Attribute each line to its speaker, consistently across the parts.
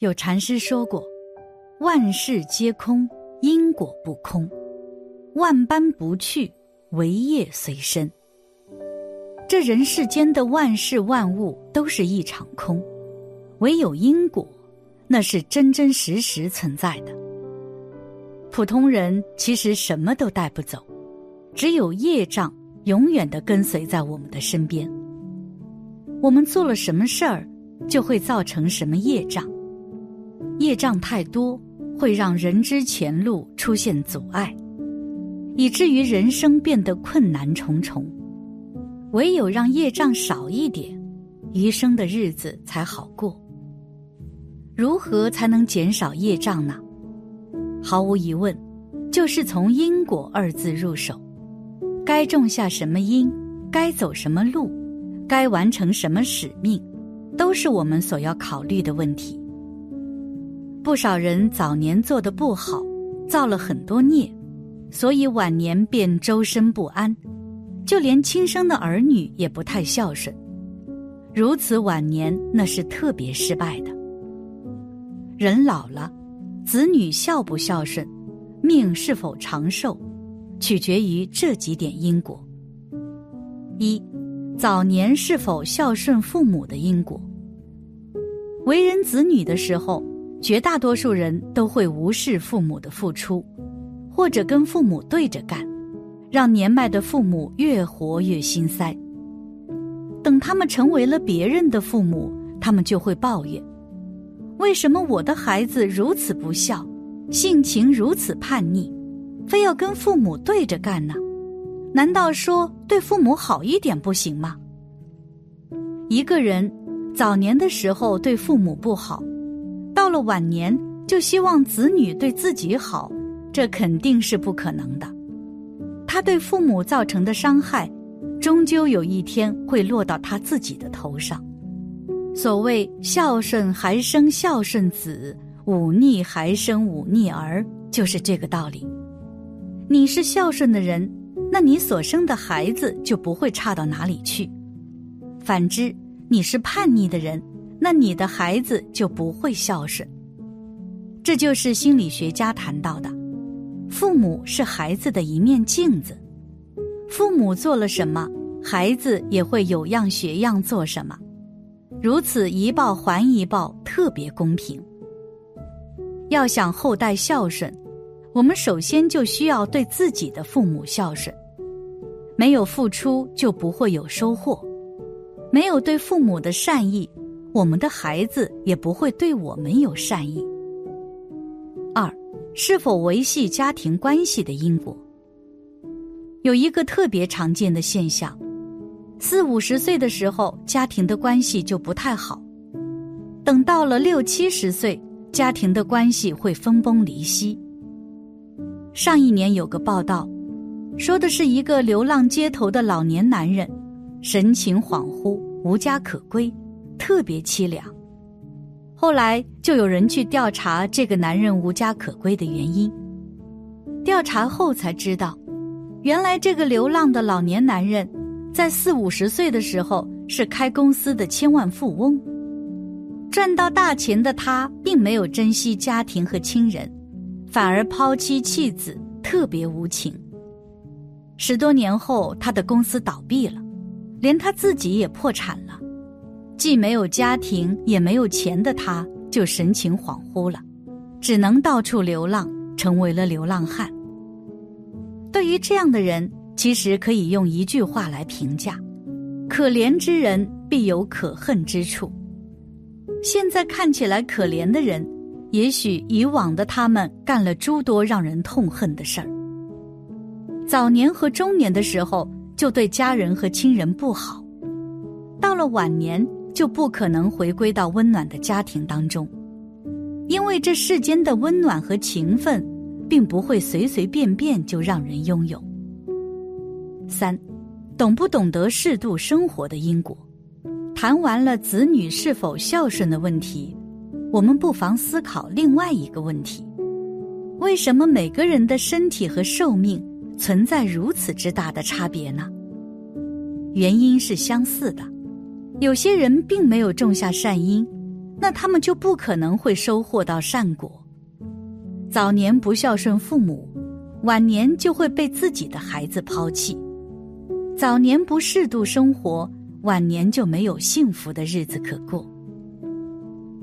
Speaker 1: 有禅师说过：“万事皆空，因果不空；万般不去，唯业随身。”这人世间的万事万物都是一场空，唯有因果，那是真真实实存在的。普通人其实什么都带不走，只有业障永远的跟随在我们的身边。我们做了什么事儿，就会造成什么业障。业障太多，会让人之前路出现阻碍，以至于人生变得困难重重。唯有让业障少一点，余生的日子才好过。如何才能减少业障呢？毫无疑问，就是从因果二字入手。该种下什么因，该走什么路，该完成什么使命，都是我们所要考虑的问题。不少人早年做的不好，造了很多孽，所以晚年便周身不安，就连亲生的儿女也不太孝顺。如此晚年，那是特别失败的。人老了，子女孝不孝顺，命是否长寿，取决于这几点因果：一、早年是否孝顺父母的因果。为人子女的时候。绝大多数人都会无视父母的付出，或者跟父母对着干，让年迈的父母越活越心塞。等他们成为了别人的父母，他们就会抱怨：为什么我的孩子如此不孝，性情如此叛逆，非要跟父母对着干呢？难道说对父母好一点不行吗？一个人早年的时候对父母不好。到了晚年，就希望子女对自己好，这肯定是不可能的。他对父母造成的伤害，终究有一天会落到他自己的头上。所谓孝顺还生孝顺子，忤逆还生忤逆儿，就是这个道理。你是孝顺的人，那你所生的孩子就不会差到哪里去；反之，你是叛逆的人。那你的孩子就不会孝顺，这就是心理学家谈到的：父母是孩子的一面镜子，父母做了什么，孩子也会有样学样做什么，如此一报还一报，特别公平。要想后代孝顺，我们首先就需要对自己的父母孝顺，没有付出就不会有收获，没有对父母的善意。我们的孩子也不会对我们有善意。二，是否维系家庭关系的因果？有一个特别常见的现象：四五十岁的时候，家庭的关系就不太好；等到了六七十岁，家庭的关系会分崩离析。上一年有个报道，说的是一个流浪街头的老年男人，神情恍惚，无家可归。特别凄凉。后来就有人去调查这个男人无家可归的原因。调查后才知道，原来这个流浪的老年男人，在四五十岁的时候是开公司的千万富翁。赚到大钱的他，并没有珍惜家庭和亲人，反而抛妻弃子，特别无情。十多年后，他的公司倒闭了，连他自己也破产了。既没有家庭也没有钱的他，就神情恍惚了，只能到处流浪，成为了流浪汉。对于这样的人，其实可以用一句话来评价：可怜之人必有可恨之处。现在看起来可怜的人，也许以往的他们干了诸多让人痛恨的事儿。早年和中年的时候，就对家人和亲人不好，到了晚年。就不可能回归到温暖的家庭当中，因为这世间的温暖和情分，并不会随随便便就让人拥有。三，懂不懂得适度生活的因果？谈完了子女是否孝顺的问题，我们不妨思考另外一个问题：为什么每个人的身体和寿命存在如此之大的差别呢？原因是相似的。有些人并没有种下善因，那他们就不可能会收获到善果。早年不孝顺父母，晚年就会被自己的孩子抛弃；早年不适度生活，晚年就没有幸福的日子可过。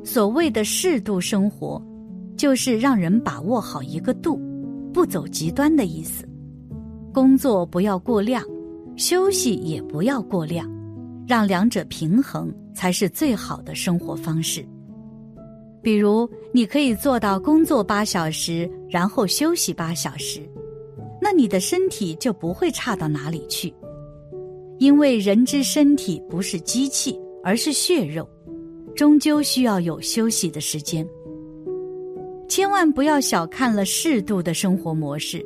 Speaker 1: 所谓的适度生活，就是让人把握好一个度，不走极端的意思。工作不要过量，休息也不要过量，让两者平衡才是最好的生活方式。比如，你可以做到工作八小时，然后休息八小时，那你的身体就不会差到哪里去。因为人之身体不是机器，而是血肉，终究需要有休息的时间。千万不要小看了适度的生活模式，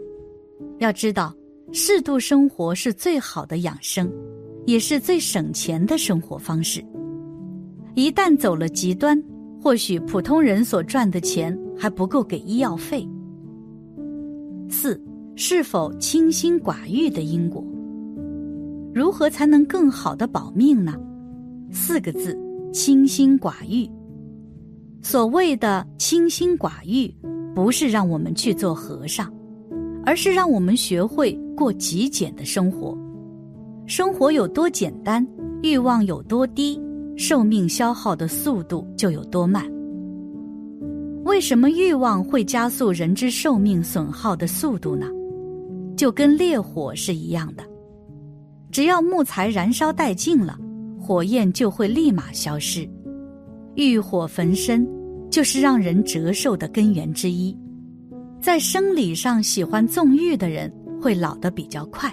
Speaker 1: 要知道。适度生活是最好的养生，也是最省钱的生活方式。一旦走了极端，或许普通人所赚的钱还不够给医药费。四，是否清心寡欲的因果？如何才能更好的保命呢？四个字：清心寡欲。所谓的清心寡欲，不是让我们去做和尚。而是让我们学会过极简的生活，生活有多简单，欲望有多低，寿命消耗的速度就有多慢。为什么欲望会加速人之寿命损耗的速度呢？就跟烈火是一样的，只要木材燃烧殆尽了，火焰就会立马消失。欲火焚身，就是让人折寿的根源之一。在生理上喜欢纵欲的人会老得比较快，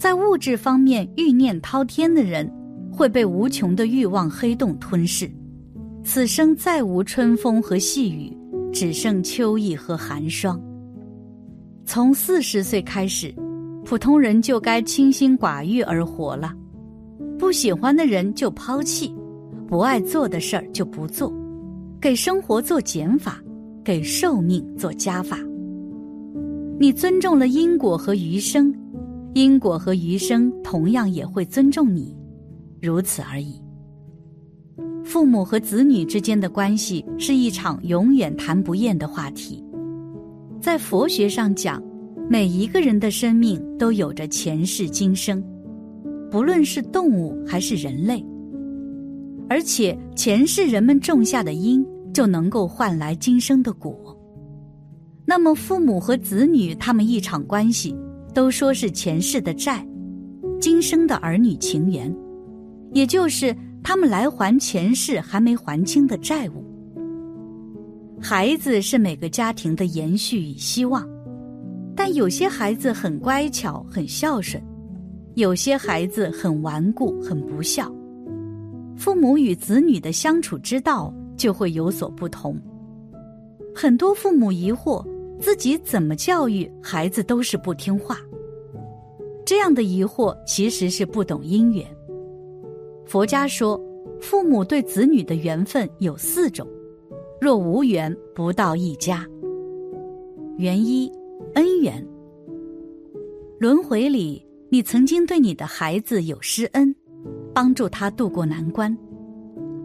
Speaker 1: 在物质方面欲念滔天的人会被无穷的欲望黑洞吞噬，此生再无春风和细雨，只剩秋意和寒霜。从四十岁开始，普通人就该清心寡欲而活了，不喜欢的人就抛弃，不爱做的事儿就不做，给生活做减法。给寿命做加法，你尊重了因果和余生，因果和余生同样也会尊重你，如此而已。父母和子女之间的关系是一场永远谈不厌的话题。在佛学上讲，每一个人的生命都有着前世今生，不论是动物还是人类，而且前世人们种下的因。就能够换来今生的果。那么，父母和子女他们一场关系，都说是前世的债，今生的儿女情缘，也就是他们来还前世还没还清的债务。孩子是每个家庭的延续与希望，但有些孩子很乖巧、很孝顺，有些孩子很顽固、很不孝。父母与子女的相处之道。就会有所不同。很多父母疑惑自己怎么教育孩子都是不听话，这样的疑惑其实是不懂因缘。佛家说，父母对子女的缘分有四种，若无缘不到一家。缘一，恩缘。轮回里，你曾经对你的孩子有施恩，帮助他渡过难关，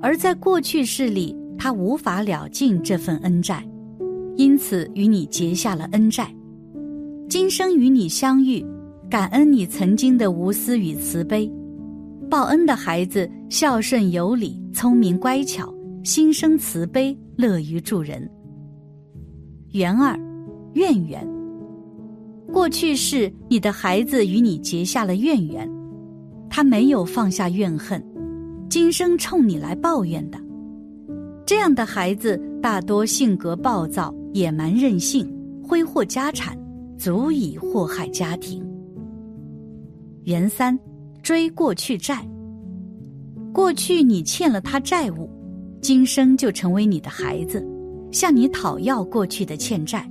Speaker 1: 而在过去世里。他无法了尽这份恩债，因此与你结下了恩债。今生与你相遇，感恩你曾经的无私与慈悲。报恩的孩子孝顺有礼、聪明乖巧，心生慈悲，乐于助人。缘二，怨缘。过去是你的孩子与你结下了怨缘，他没有放下怨恨，今生冲你来抱怨的。这样的孩子大多性格暴躁、野蛮任性，挥霍家产，足以祸害家庭。原三，追过去债。过去你欠了他债务，今生就成为你的孩子，向你讨要过去的欠债，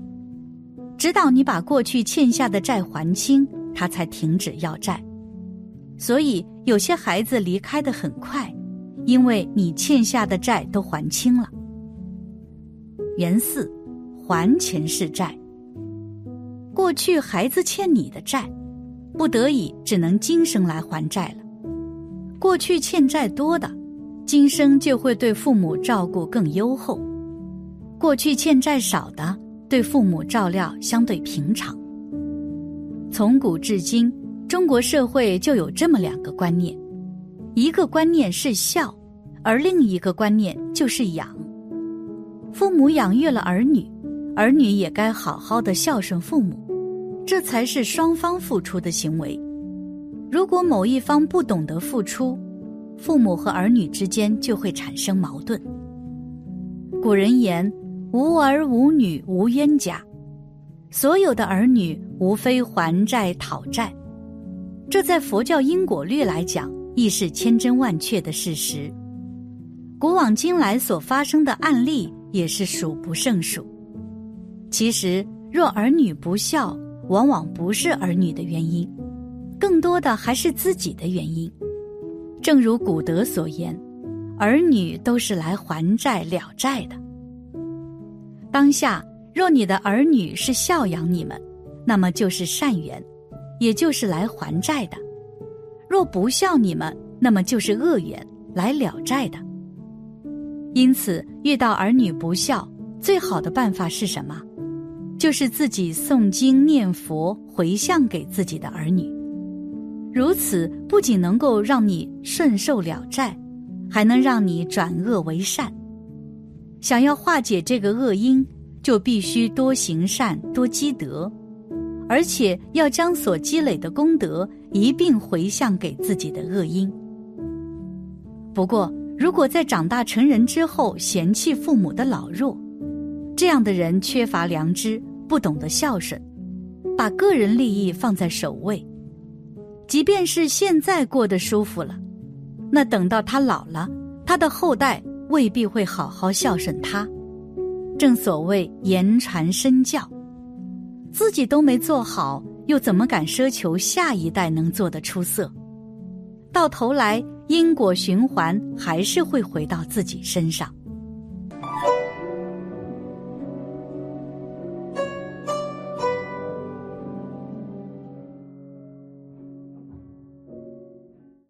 Speaker 1: 直到你把过去欠下的债还清，他才停止要债。所以有些孩子离开的很快。因为你欠下的债都还清了。原四，还前世债。过去孩子欠你的债，不得已只能今生来还债了。过去欠债多的，今生就会对父母照顾更优厚；过去欠债少的，对父母照料相对平常。从古至今，中国社会就有这么两个观念：一个观念是孝，而另一个观念就是养。父母养育了儿女，儿女也该好好的孝顺父母，这才是双方付出的行为。如果某一方不懂得付出，父母和儿女之间就会产生矛盾。古人言：“无儿无女无冤家。”所有的儿女无非还债讨债，这在佛教因果律来讲亦是千真万确的事实。古往今来所发生的案例也是数不胜数。其实，若儿女不孝，往往不是儿女的原因，更多的还是自己的原因。正如古德所言：“儿女都是来还债了债的。”当下。若你的儿女是孝养你们，那么就是善缘，也就是来还债的；若不孝你们，那么就是恶缘，来了债的。因此，遇到儿女不孝，最好的办法是什么？就是自己诵经念佛，回向给自己的儿女。如此不仅能够让你顺受了债，还能让你转恶为善。想要化解这个恶因。就必须多行善，多积德，而且要将所积累的功德一并回向给自己的恶因。不过，如果在长大成人之后嫌弃父母的老弱，这样的人缺乏良知，不懂得孝顺，把个人利益放在首位，即便是现在过得舒服了，那等到他老了，他的后代未必会好好孝顺他。正所谓言传身教，自己都没做好，又怎么敢奢求下一代能做得出色？到头来，因果循环还是会回到自己身上。